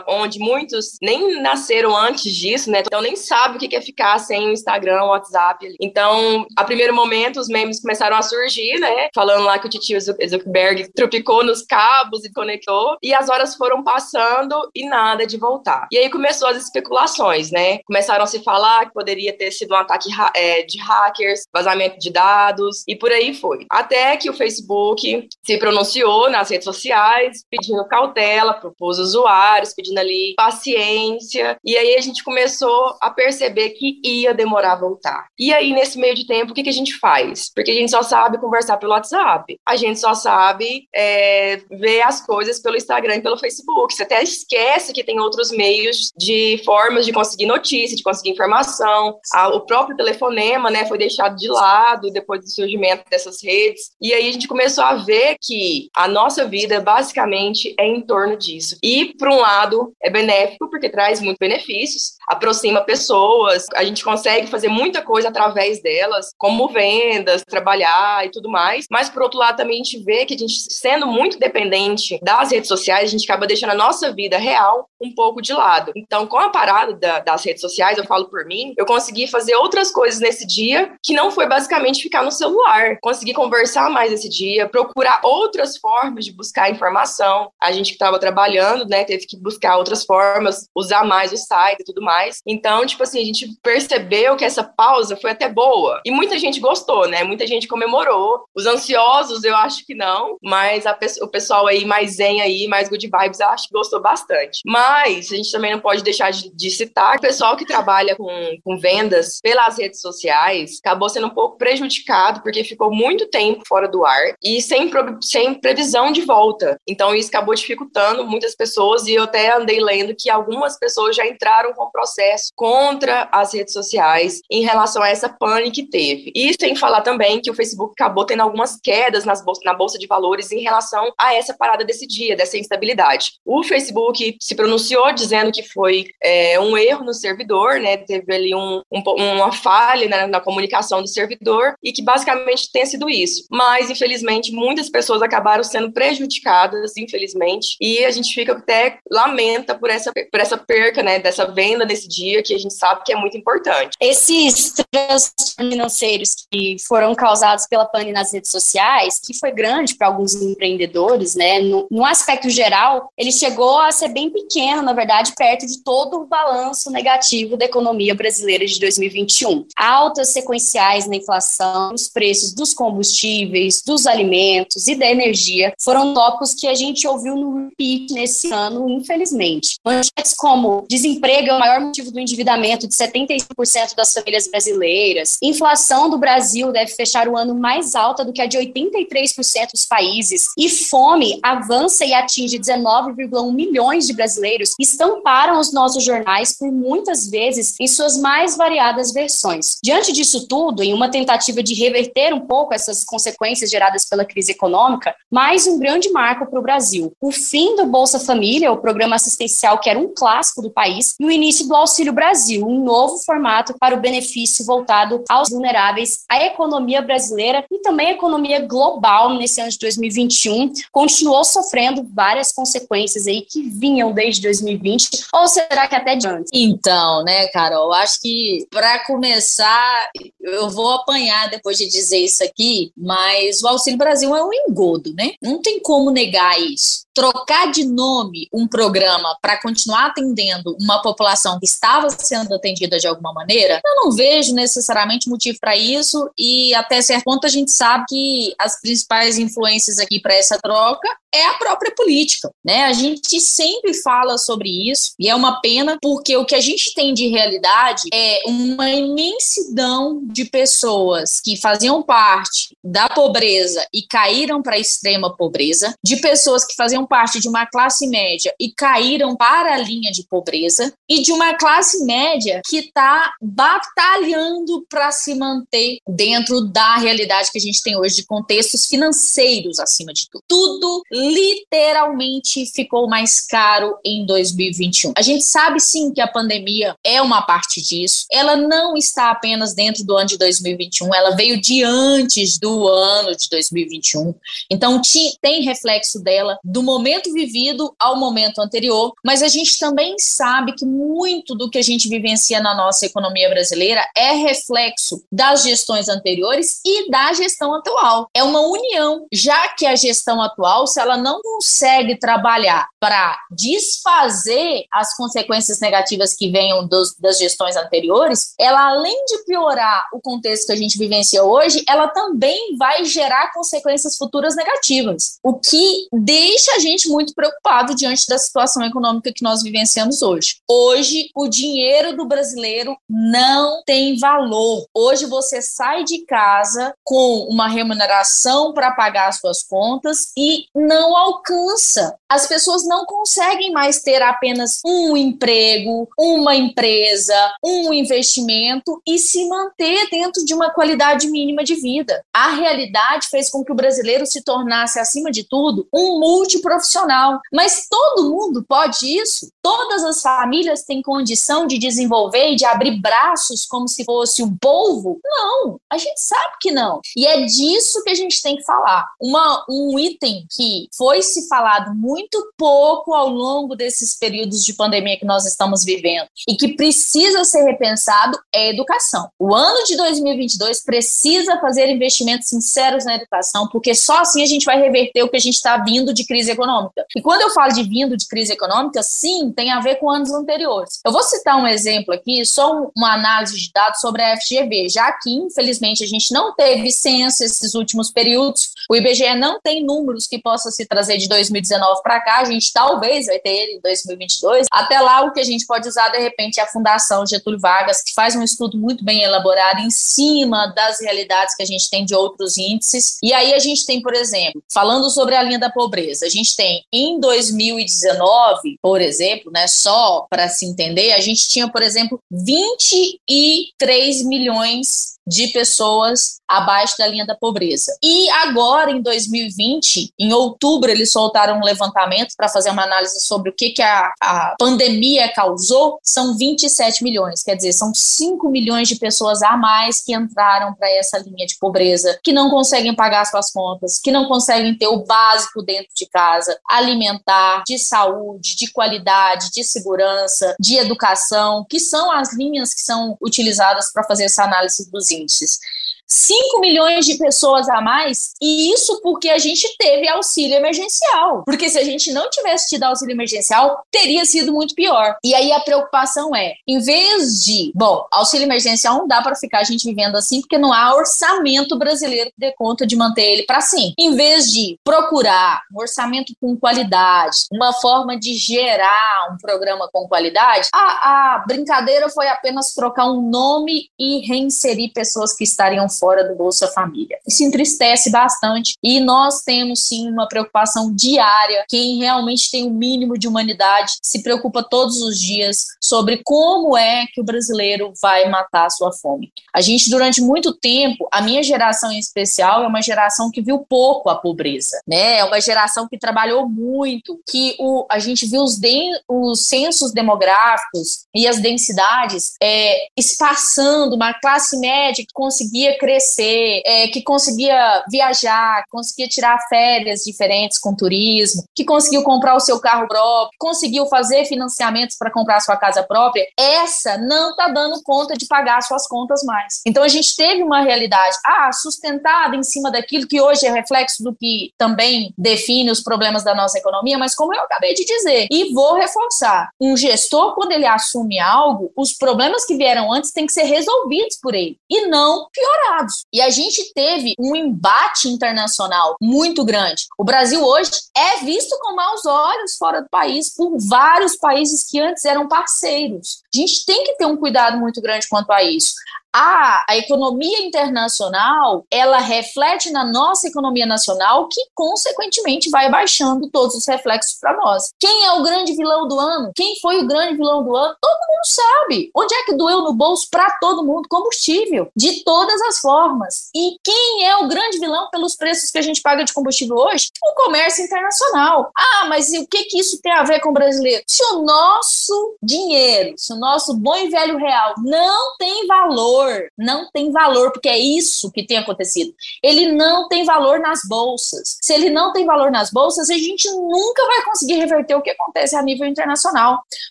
onde muitos nem nasceram antes disso, né? Então nem sabe o que é ficar sem o Instagram, o WhatsApp. Então, a primeiro momento, os memes começaram a surgir, né? Falando lá que o tio Zuckerberg tropicou nos cabos e conectou. E as horas foram passando e nada de voltar. E aí começou as especulações, né? Começaram a se falar que poderia ter sido um ataque é, de hackers, vazamento de dados e por aí foi. Até que o Facebook se pronunciou nas redes sociais, pedindo cautela para os usuários, pedindo ali paciência. E aí a gente começou a perceber que ia demorar a voltar. E aí, nesse meio de tempo, o que, que a gente faz? Porque a gente só sabe conversar pelo WhatsApp. A gente só sabe é, ver as coisas pelo Instagram e pelo Facebook. Você até esquece que tem outros meios de formas de conseguir notícia, de conseguir informação. o próprio telefonema, né, foi deixado de lado depois do surgimento dessas redes. E aí a gente começou a ver que a nossa vida basicamente é em torno disso. E, por um lado, é benéfico porque traz muitos benefícios, aproxima pessoas, a gente consegue fazer muita coisa através delas, como vendas, trabalhar e tudo mais. Mas, por outro lado, também a gente vê que a gente, sendo muito dependente das redes sociais, a gente acaba deixando a nossa vida real um pouco de lado. Então, com a parada da, das redes sociais, eu falo por mim, eu consegui fazer outras coisas nesse dia que não foi basicamente ficar no celular. Consegui conversar mais esse dia, procurar outras formas de buscar informação. A gente que estava trabalhando, né, teve que buscar outras formas, usar mais o site e tudo mais. Então, tipo assim, a gente percebeu que essa pausa foi até boa. E muita gente gostou, né? Muita gente comemorou. Os ansiosos, eu acho que não, mas o pessoal aí mais zen aí, mais good vibes, eu acho que gostou bastante. Mas a gente também não pode deixar de, de citar o pessoal que trabalha com, com vendas pelas redes sociais acabou sendo um pouco prejudicado porque ficou muito tempo fora do ar e sem, sem previsão de volta. Então isso acabou dificultando muitas pessoas e eu até andei lendo que algumas pessoas já entraram com processo contra as redes sociais em relação a essa pane que teve. E sem falar também que o Facebook acabou tendo algumas quedas nas bolsa, na bolsa de valores em relação a essa parada desse dia, dessa instabilidade. O Facebook se pronunciou dizendo que foi é, um erro no servidor, né? Teve ali um, um, uma falha né, na comunicação do servidor e que basicamente tenha sido isso. Mas, infelizmente, muitas pessoas acabaram sendo prejudicadas, infelizmente, e a gente fica até lamenta por essa, por essa perca, né, dessa venda nesse dia, que a gente sabe que é muito importante. Esses transtornos financeiros que foram causados pela pane nas redes sociais, que foi grande para alguns empreendedores, né, no, no aspecto geral, ele chegou a ser bem pequeno, na verdade, perto de todo o balanço negativo da economia brasileira de 2021. Altas sequenciais na inflação, os preços dos combustíveis, dos alimentos e da energia foram tópicos que a gente ouviu no repeat nesse ano, infelizmente. Manchetes como desemprego é o maior motivo do endividamento de 75% das famílias brasileiras, inflação do Brasil deve fechar o ano mais alta do que a de 83% dos países, e fome avança e atinge 19,1 milhões de brasileiros, estamparam os nossos jornais por muitas vezes em suas mais variadas versões. Diante disso tudo, em uma tentativa de reverter um pouco essas consequências geradas pela crise econômica, mais um grande marco para o Brasil. O fim do Bolsa Família, o programa assistencial que era um clássico do país, e o início do Auxílio Brasil, um novo formato para o benefício voltado aos vulneráveis, à economia brasileira e também a economia global nesse ano de 2021 continuou sofrendo várias consequências aí que vinham desde 2020, ou será que até de antes? Então, né, Carol, acho que para começar, eu vou apanhar depois de dizer isso aqui, mas o Auxílio Brasil é um engodo, né? Não tem como negar isso trocar de nome um programa para continuar atendendo uma população que estava sendo atendida de alguma maneira, eu não vejo necessariamente motivo para isso e até certo ponto a gente sabe que as principais influências aqui para essa troca é a própria política, né? A gente sempre fala sobre isso e é uma pena porque o que a gente tem de realidade é uma imensidão de pessoas que faziam parte da pobreza e caíram para a extrema pobreza, de pessoas que faziam parte de uma classe média e caíram para a linha de pobreza, e de uma classe média que está batalhando para se manter dentro da realidade que a gente tem hoje de contextos financeiros, acima de tudo. Tudo literalmente ficou mais caro em 2021. A gente sabe sim que a pandemia é uma parte disso, ela não está apenas dentro do ano de 2021, ela veio de antes do ano de 2021. Então, tem reflexo dela do momento vivido ao momento anterior, mas a gente também sabe que muito do que a gente vivencia na nossa economia brasileira é reflexo das gestões anteriores e da gestão atual. É uma união, já que a gestão atual, se ela não consegue trabalhar para desfazer as consequências negativas que venham dos, das gestões anteriores, ela além de piorar o contexto que a gente vivencia hoje, ela também vai gerar consequências futuras negativas, o que deixa a gente muito preocupado diante da situação econômica que nós vivenciamos hoje. Hoje, o dinheiro do brasileiro não tem valor. Hoje, você sai de casa com uma remuneração para pagar as suas contas e não alcança. As pessoas não conseguem mais ter apenas um emprego, uma empresa, um investimento e se manter dentro de uma qualidade mínima de vida. A realidade fez com que o brasileiro se tornasse, acima de tudo, um multiprofissional profissional. Mas todo mundo pode isso? Todas as famílias têm condição de desenvolver e de abrir braços como se fosse um polvo? Não, a gente sabe que não. E é disso que a gente tem que falar. Uma, um item que foi se falado muito pouco ao longo desses períodos de pandemia que nós estamos vivendo e que precisa ser repensado é a educação. O ano de 2022 precisa fazer investimentos sinceros na educação, porque só assim a gente vai reverter o que a gente está vindo de crise econômica. E quando eu falo de vindo de crise econômica, sim, tem a ver com anos anteriores. Eu vou citar um exemplo aqui, só uma análise de dados sobre a FGV, já que, infelizmente, a gente não teve censo esses últimos períodos, o IBGE não tem números que possam se trazer de 2019 para cá, a gente talvez vai ter ele em 2022. Até lá, o que a gente pode usar, de repente, é a Fundação Getúlio Vargas, que faz um estudo muito bem elaborado em cima das realidades que a gente tem de outros índices. E aí a gente tem, por exemplo, falando sobre a linha da pobreza, a gente tem em 2019, por exemplo, né, só para se entender, a gente tinha, por exemplo, 23 milhões de pessoas abaixo da linha da pobreza. E agora, em 2020, em outubro, eles soltaram um levantamento para fazer uma análise sobre o que, que a, a pandemia causou. São 27 milhões, quer dizer, são 5 milhões de pessoas a mais que entraram para essa linha de pobreza, que não conseguem pagar suas contas, que não conseguem ter o básico dentro de casa, alimentar, de saúde, de qualidade, de segurança, de educação, que são as linhas que são utilizadas para fazer essa análise dos índices. 5 milhões de pessoas a mais, e isso porque a gente teve auxílio emergencial. Porque se a gente não tivesse tido auxílio emergencial, teria sido muito pior. E aí a preocupação é, em vez de, bom, auxílio emergencial não dá para ficar a gente vivendo assim, porque não há orçamento brasileiro que dê conta de manter ele para sim. Em vez de procurar um orçamento com qualidade, uma forma de gerar um programa com qualidade, a, a brincadeira foi apenas trocar um nome e reinserir pessoas que estariam fora do Bolsa Família. Isso entristece bastante e nós temos sim uma preocupação diária. Quem realmente tem o um mínimo de humanidade se preocupa todos os dias sobre como é que o brasileiro vai matar a sua fome. A gente, durante muito tempo, a minha geração em especial é uma geração que viu pouco a pobreza, né? É uma geração que trabalhou muito, que o, a gente viu os, den, os censos demográficos e as densidades é, espaçando uma classe média que conseguia crescer, é, que conseguia viajar, conseguia tirar férias diferentes com turismo, que conseguiu comprar o seu carro próprio, conseguiu fazer financiamentos para comprar a sua casa própria, essa não está dando conta de pagar suas contas mais. Então a gente teve uma realidade, ah, sustentada em cima daquilo que hoje é reflexo do que também define os problemas da nossa economia, mas como eu acabei de dizer, e vou reforçar, um gestor quando ele assume algo, os problemas que vieram antes têm que ser resolvidos por ele e não piorar. E a gente teve um embate internacional muito grande. O Brasil hoje é visto com maus olhos fora do país por vários países que antes eram parceiros. A gente tem que ter um cuidado muito grande quanto a isso a, a economia internacional ela reflete na nossa economia nacional, que consequentemente vai baixando todos os reflexos para nós. Quem é o grande vilão do ano? Quem foi o grande vilão do ano? Todo mundo sabe. Onde é que doeu no bolso para todo mundo? Combustível, de todas as formas. E quem é o grande vilão pelos preços que a gente paga de combustível hoje? O comércio internacional. Ah, mas o que, que isso tem a ver com o brasileiro? Se o nosso dinheiro, se o nosso bom e velho real não tem valor valor, não tem valor, porque é isso que tem acontecido. Ele não tem valor nas bolsas. Se ele não tem valor nas bolsas, a gente nunca vai conseguir reverter o que acontece a nível internacional.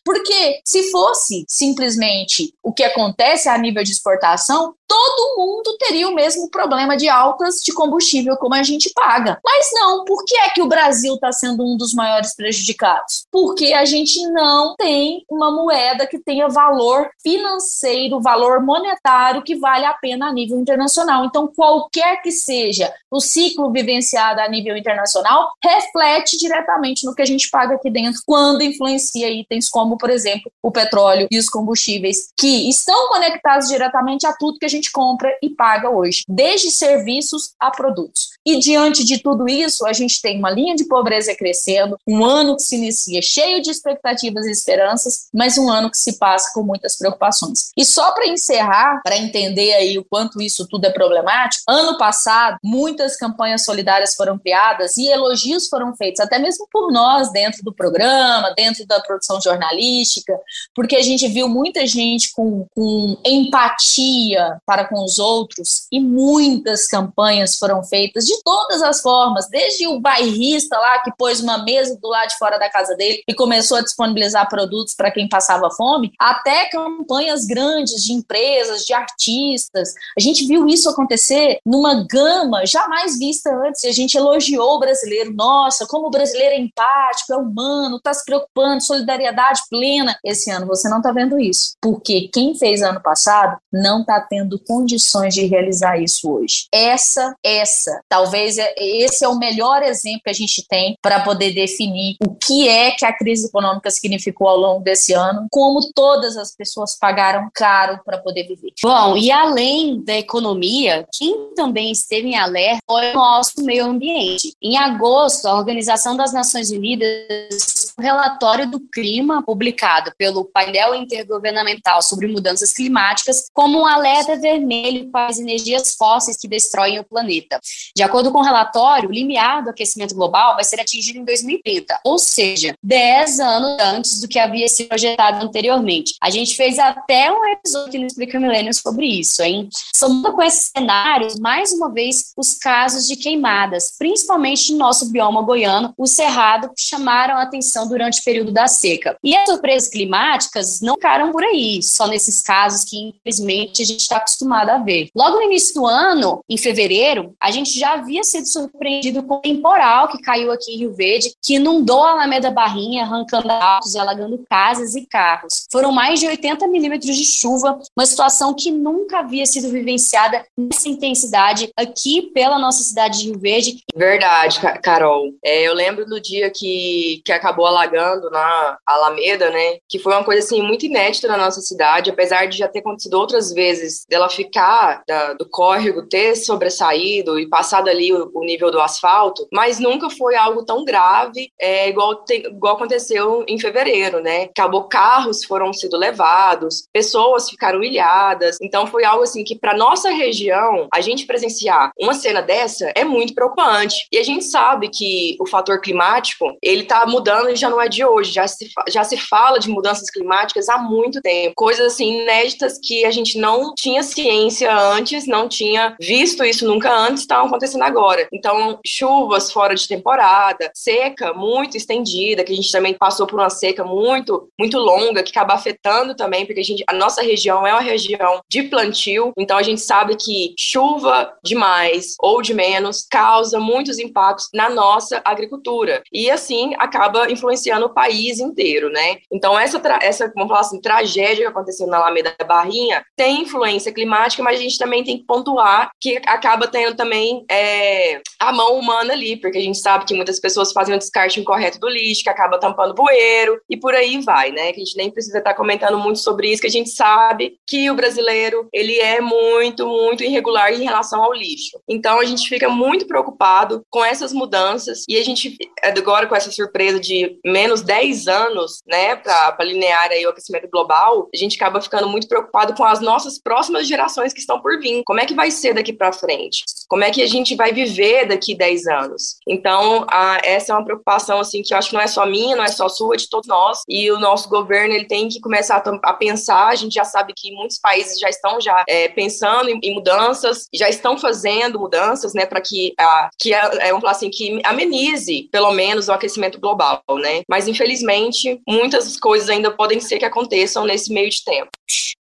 Porque se fosse simplesmente o que acontece a nível de exportação, todo mundo teria o mesmo problema de altas de combustível como a gente paga. Mas não, por que é que o Brasil está sendo um dos maiores prejudicados? Porque a gente não tem uma moeda que tenha valor financeiro, valor monetário que vale a pena a nível internacional. Então, qualquer que seja o ciclo vivenciado a nível internacional, reflete diretamente no que a gente paga aqui dentro quando influencia itens como, por exemplo, o petróleo e os combustíveis, que estão conectados diretamente a tudo que a gente compra e paga hoje, desde serviços a produtos. E diante de tudo isso, a gente tem uma linha de pobreza crescendo, um ano que se inicia cheio de expectativas e esperanças, mas um ano que se passa com muitas preocupações. E só para encerrar, para entender aí o quanto isso tudo é problemático, ano passado, muitas campanhas solidárias foram criadas e elogios foram feitos, até mesmo por nós dentro do programa, dentro da produção jornalística, porque a gente viu muita gente com, com empatia para com os outros e muitas campanhas foram feitas de de todas as formas, desde o bairrista lá que pôs uma mesa do lado de fora da casa dele e começou a disponibilizar produtos para quem passava fome, até campanhas grandes de empresas, de artistas. A gente viu isso acontecer numa gama jamais vista antes. E a gente elogiou o brasileiro. Nossa, como o brasileiro é empático, é humano, está se preocupando, solidariedade plena. Esse ano você não está vendo isso, porque quem fez ano passado não está tendo condições de realizar isso hoje. Essa, essa, talvez é, esse é o melhor exemplo que a gente tem para poder definir o que é que a crise econômica significou ao longo desse ano, como todas as pessoas pagaram caro para poder viver. Bom, e além da economia, quem também esteve em alerta foi o nosso meio ambiente. Em agosto, a Organização das Nações Unidas, relatório do clima publicado pelo painel intergovernamental sobre mudanças climáticas, como um alerta vermelho para as energias fósseis que destroem o planeta. De acordo com o relatório, o limiar do aquecimento global vai ser atingido em 2030, ou seja, 10 anos antes do que havia sido projetado anteriormente. A gente fez até um episódio que no Explica Milênio sobre isso, hein? Somando com esses cenários, mais uma vez, os casos de queimadas, principalmente no nosso bioma goiano, o cerrado, chamaram a atenção durante o período da seca. E as surpresas climáticas não ficaram por aí, só nesses casos que, infelizmente, a gente está acostumado a ver. Logo no início do ano, em fevereiro, a gente já havia sido surpreendido com o temporal que caiu aqui em Rio Verde, que inundou a Alameda Barrinha, arrancando altos e alagando casas e carros. Foram mais de 80 milímetros de chuva, uma situação que nunca havia sido vivenciada nessa intensidade aqui pela nossa cidade de Rio Verde. Verdade, Carol. É, eu lembro do dia que, que acabou alagando na Alameda, né? Que foi uma coisa assim muito inédita na nossa cidade, apesar de já ter acontecido outras vezes dela ficar da, do córrego ter sobressaído e passado ali o, o, nível do asfalto, mas nunca foi algo tão grave é, igual, te, igual aconteceu em fevereiro, né? Acabou carros foram sendo levados, pessoas ficaram ilhadas. Então foi algo assim que para nossa região, a gente presenciar uma cena dessa é muito preocupante. E a gente sabe que o fator climático, ele tá mudando e já não é de hoje, já se, já se fala de mudanças climáticas há muito tempo. Coisas assim inéditas que a gente não tinha ciência antes, não tinha visto isso nunca antes, estão acontecendo agora. Então, chuvas fora de temporada, seca muito estendida, que a gente também passou por uma seca muito muito longa, que acaba afetando também, porque a, gente, a nossa região é uma região de plantio, então a gente sabe que chuva demais ou de menos causa muitos impactos na nossa agricultura. E assim acaba influenciando o país inteiro, né? Então essa, essa vamos falar assim, tragédia que aconteceu na Alameda Barrinha tem influência climática, mas a gente também tem que pontuar que acaba tendo também é, a mão humana ali, porque a gente sabe que muitas pessoas fazem o descarte incorreto do lixo, que acaba tampando bueiro, e por aí vai, né? Que a gente nem precisa estar comentando muito sobre isso, que a gente sabe que o brasileiro, ele é muito, muito irregular em relação ao lixo. Então a gente fica muito preocupado com essas mudanças e a gente agora com essa surpresa de menos 10 anos, né, para linear aí o aquecimento global, a gente acaba ficando muito preocupado com as nossas próximas gerações que estão por vir. Como é que vai ser daqui para frente? Como é que a gente vai viver daqui 10 anos? Então, a, essa é uma preocupação assim que eu acho que não é só minha, não é só sua, é de todos nós. E o nosso governo ele tem que começar a, a pensar. A gente já sabe que muitos países já estão já é, pensando em, em, mudanças, já estão fazendo mudanças, né, para que a, que é, é um assim que amenize pelo menos o aquecimento global, né? Mas infelizmente muitas coisas ainda podem ser que aconteçam nesse meio de tempo.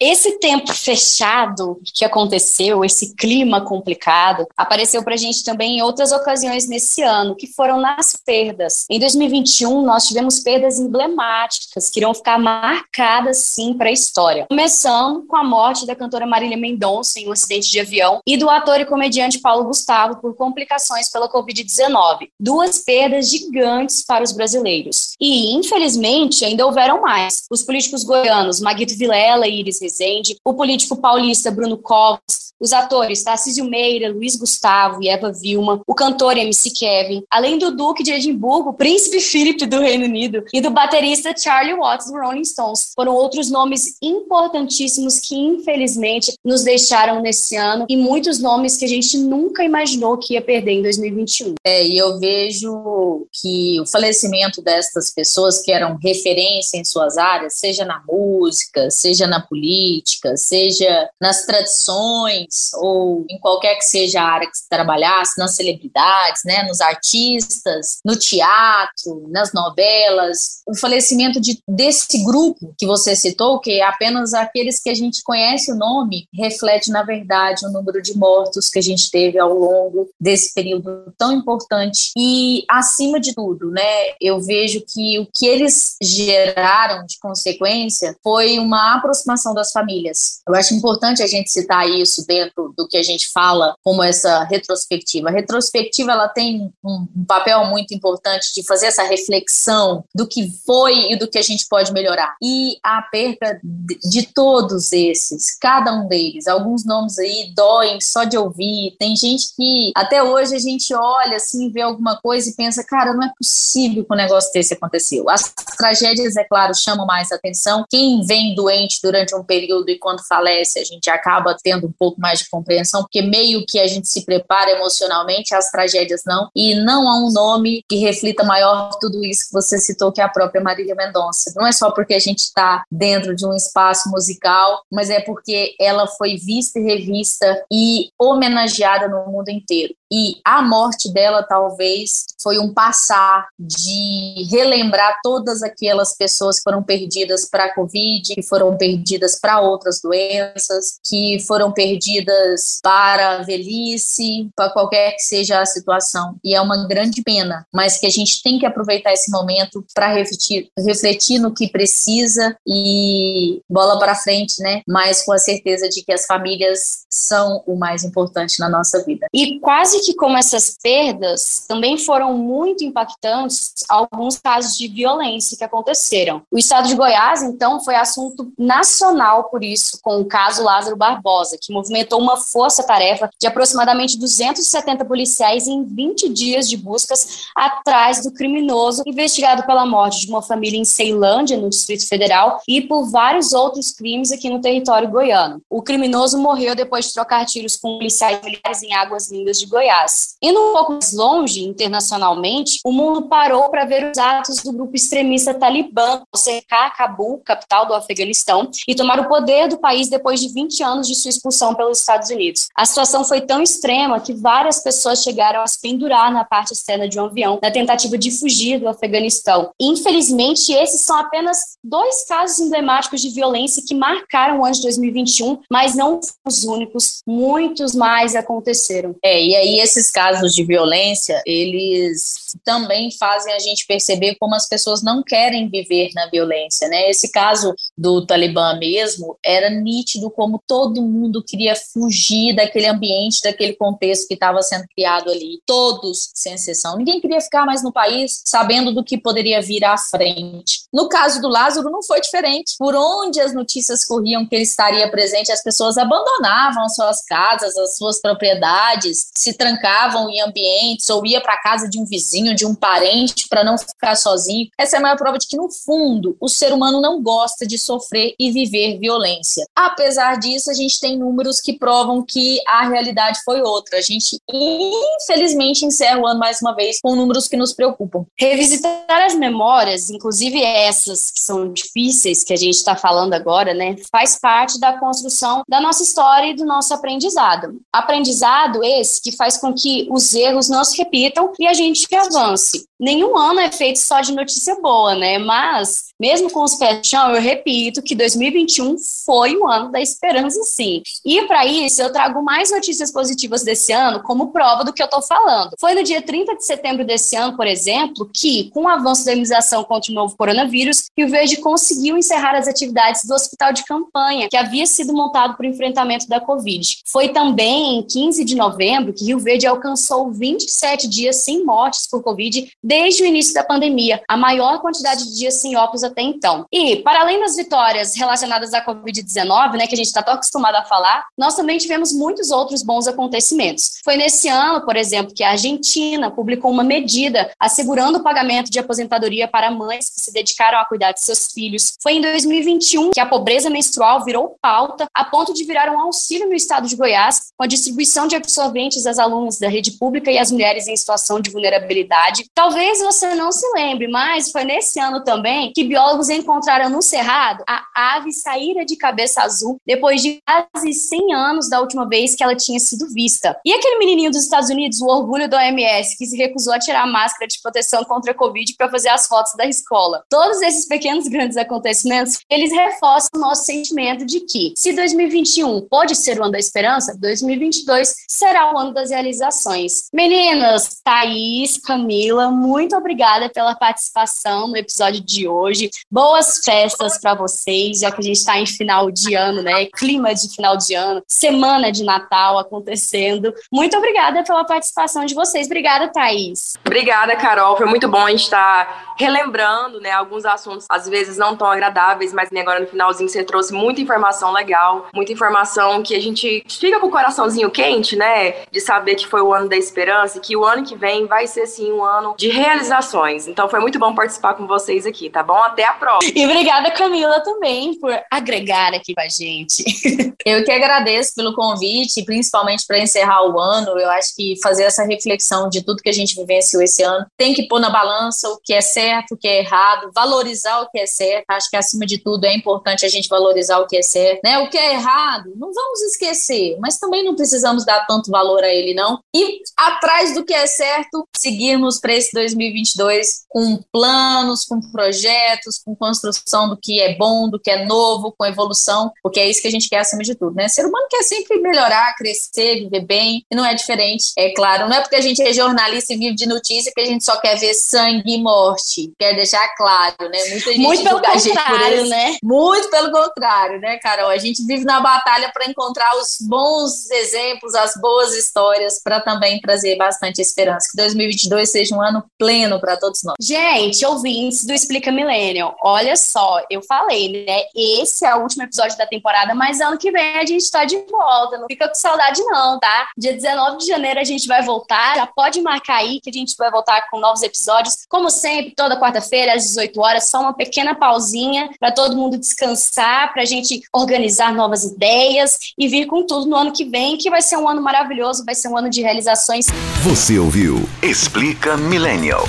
Esse tempo fechado que aconteceu, esse clima complicado, apareceu para a gente também em outras ocasiões nesse ano, que foram nas perdas. Em 2021, nós tivemos perdas emblemáticas que irão ficar marcadas, sim, para a história. Começando com a morte da cantora Marília Mendonça em um acidente de avião e do ator e comediante Paulo Gustavo por complicações pela Covid-19. Duas perdas gigantes para os brasileiros. E, infelizmente, ainda houveram mais. Os políticos goianos Maguito Vilela e Iris Rezende, o político paulista Bruno Covas, os atores Tarcísio Meira, Luiz Gustavo e Eva Vilma, o cantor MC Kevin, além do Duque de Edimburgo, Príncipe Philip do Reino Unido e do baterista Charlie Watts do Rolling Stones. Foram outros nomes importantíssimos que, infelizmente, nos deixaram nesse ano e muitos nomes que a gente nunca imaginou que ia perder em 2021. É, e eu vejo que o falecimento destas pessoas que eram referência em suas áreas, seja na música, seja na política, seja nas tradições, país, ou em qualquer que seja a área que você trabalhasse, nas celebridades, né, nos artistas, no teatro, nas novelas, o falecimento de, desse grupo que você citou, que é apenas aqueles que a gente conhece o nome, reflete, na verdade, o número de mortos que a gente teve ao longo desse período tão importante. E, acima de tudo, né, eu vejo que o que eles geraram de consequência foi uma aproximação das famílias. Eu acho importante a gente citar isso dentro do que a gente fala como essa retrospectiva. A retrospectiva ela tem um, papel muito importante de fazer essa reflexão do que foi e do que a gente pode melhorar. E a perca de, de todos esses, cada um deles, alguns nomes aí doem só de ouvir. Tem gente que até hoje a gente olha assim, vê alguma coisa e pensa, cara, não é possível que um negócio desse aconteceu. As tragédias, é claro, chamam mais atenção. Quem vem doente durante um período e quando falece, a gente acaba tendo um pouco mais de compreensão, porque meio que a gente se prepara emocionalmente, as tragédias não. E não há um nome que reflita maior tudo isso que você citou, que é a própria Marília Mendonça. Não é só porque a gente está dentro de um espaço musical, mas é porque ela foi vista e revista e homenageada no mundo inteiro. E a morte dela, talvez, foi um passar de relembrar todas aquelas pessoas que foram perdidas para a Covid, que foram perdidas para outras doenças, que foram perdidas para a velhice, para qualquer que seja a situação. E é uma grande pena, mas que a gente tem que aproveitar esse momento para refletir, refletir no que precisa e bola para frente, né? Mas com a certeza de que as famílias são o mais importante na nossa vida. E quase que como essas perdas também foram muito impactantes alguns casos de violência que aconteceram. O estado de Goiás, então, foi assunto nacional por isso, com o caso Lázaro Barbosa, que movimentou uma força-tarefa de aproximadamente 270 policiais em 20 dias de buscas atrás do criminoso investigado pela morte de uma família em Ceilândia, no Distrito Federal, e por vários outros crimes aqui no território goiano. O criminoso morreu depois de trocar tiros com policiais militares em Águas Lindas de Goiás. Goiás. Indo um pouco mais longe, internacionalmente, o mundo parou para ver os atos do grupo extremista Talibã cercar Cabul, capital do Afeganistão, e tomar o poder do país depois de 20 anos de sua expulsão pelos Estados Unidos. A situação foi tão extrema que várias pessoas chegaram a se pendurar na parte externa de um avião na tentativa de fugir do Afeganistão. Infelizmente, esses são apenas dois casos emblemáticos de violência que marcaram o ano de 2021, mas não os únicos. Muitos mais aconteceram. É, e aí esses casos de violência, eles também fazem a gente perceber como as pessoas não querem viver na violência, né? Esse caso do Talibã mesmo era nítido como todo mundo queria fugir daquele ambiente, daquele contexto que estava sendo criado ali. Todos, sem exceção. Ninguém queria ficar mais no país sabendo do que poderia vir à frente. No caso do Lázaro, não foi diferente. Por onde as notícias corriam que ele estaria presente, as pessoas abandonavam suas casas, as suas propriedades, se trancavam em ambientes ou ia para casa de um vizinho, de um parente para não ficar sozinho. Essa é a maior prova de que no fundo o ser humano não gosta de sofrer e viver violência. Apesar disso, a gente tem números que provam que a realidade foi outra. A gente infelizmente encerra o ano mais uma vez com números que nos preocupam. Revisitar as memórias, inclusive essas que são difíceis que a gente está falando agora, né, faz parte da construção da nossa história e do nosso aprendizado. Aprendizado esse que faz faz com que os erros não se repitam e a gente avance. Nenhum ano é feito só de notícia boa, né? Mas, mesmo com os pés chão, eu repito que 2021 foi o ano da esperança, sim. E para isso, eu trago mais notícias positivas desse ano como prova do que eu estou falando. Foi no dia 30 de setembro desse ano, por exemplo, que, com o avanço da imunização contra o novo coronavírus, Rio Verde conseguiu encerrar as atividades do hospital de campanha, que havia sido montado para o enfrentamento da Covid. Foi também em 15 de novembro que Rio Verde alcançou 27 dias sem mortes por Covid desde o início da pandemia, a maior quantidade de dias sem óculos até então. E, para além das vitórias relacionadas à Covid-19, né, que a gente está tão acostumado a falar, nós também tivemos muitos outros bons acontecimentos. Foi nesse ano, por exemplo, que a Argentina publicou uma medida assegurando o pagamento de aposentadoria para mães que se dedicaram a cuidar de seus filhos. Foi em 2021 que a pobreza menstrual virou pauta a ponto de virar um auxílio no estado de Goiás, com a distribuição de absorventes às alunos da rede pública e as mulheres em situação de vulnerabilidade. Talvez Talvez você não se lembre, mas foi nesse ano também que biólogos encontraram no Cerrado a ave saíra de cabeça azul depois de quase 100 anos da última vez que ela tinha sido vista. E aquele menininho dos Estados Unidos, o orgulho da OMS, que se recusou a tirar a máscara de proteção contra a Covid para fazer as fotos da escola. Todos esses pequenos grandes acontecimentos, eles reforçam o nosso sentimento de que se 2021 pode ser o ano da esperança, 2022 será o ano das realizações. Meninas, Thaís, Camila, muito obrigada pela participação no episódio de hoje. Boas festas para vocês, já que a gente está em final de ano, né? Clima de final de ano, semana de Natal acontecendo. Muito obrigada pela participação de vocês. Obrigada, Thaís. Obrigada, Carol. Foi muito bom a gente estar tá relembrando, né, alguns assuntos às vezes não tão agradáveis, mas agora no finalzinho você trouxe muita informação legal, muita informação que a gente fica com o coraçãozinho quente, né, de saber que foi o ano da esperança e que o ano que vem vai ser sim um ano de realizações. Então foi muito bom participar com vocês aqui, tá bom? Até a próxima. E obrigada, Camila, também por agregar aqui com a gente. Eu que agradeço pelo convite, principalmente para encerrar o ano. Eu acho que fazer essa reflexão de tudo que a gente vivenciou esse ano tem que pôr na balança o que é certo, o que é errado, valorizar o que é certo. Acho que acima de tudo é importante a gente valorizar o que é certo, né? O que é errado, não vamos esquecer, mas também não precisamos dar tanto valor a ele não. E atrás do que é certo, seguirmos para esse 2022 com planos, com projetos, com construção do que é bom, do que é novo, com evolução, porque é isso que a gente quer acima de tudo, né? Ser humano quer sempre melhorar, crescer, viver bem, e não é diferente, é claro. Não é porque a gente é jornalista e vive de notícia que a gente só quer ver sangue e morte. Quer deixar claro, né? Muita gente Muito pelo contrário, né? Muito pelo contrário, né, Carol? A gente vive na batalha para encontrar os bons exemplos, as boas histórias, para também trazer bastante esperança. Que 2022 seja um ano pleno para todos nós. Gente, ouvintes do Explica Millennium, olha só, eu falei, né? Esse é o último episódio da temporada, mas ano que vem a gente está de volta. Não fica com saudade, não, tá? Dia 19 de janeiro a gente vai voltar. Já pode marcar aí que a gente vai voltar com novos episódios. Como sempre, toda quarta-feira, às 18 horas, só uma pequena pausinha para todo mundo descansar, para a gente organizar novas ideias e vir com tudo no ano que vem, que vai ser um ano maravilhoso, vai ser um ano de realizações. Você ouviu Explica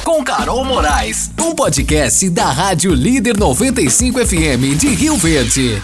Com Carol Moraes, um podcast da Rádio Líder 95 FM de Rio Verde.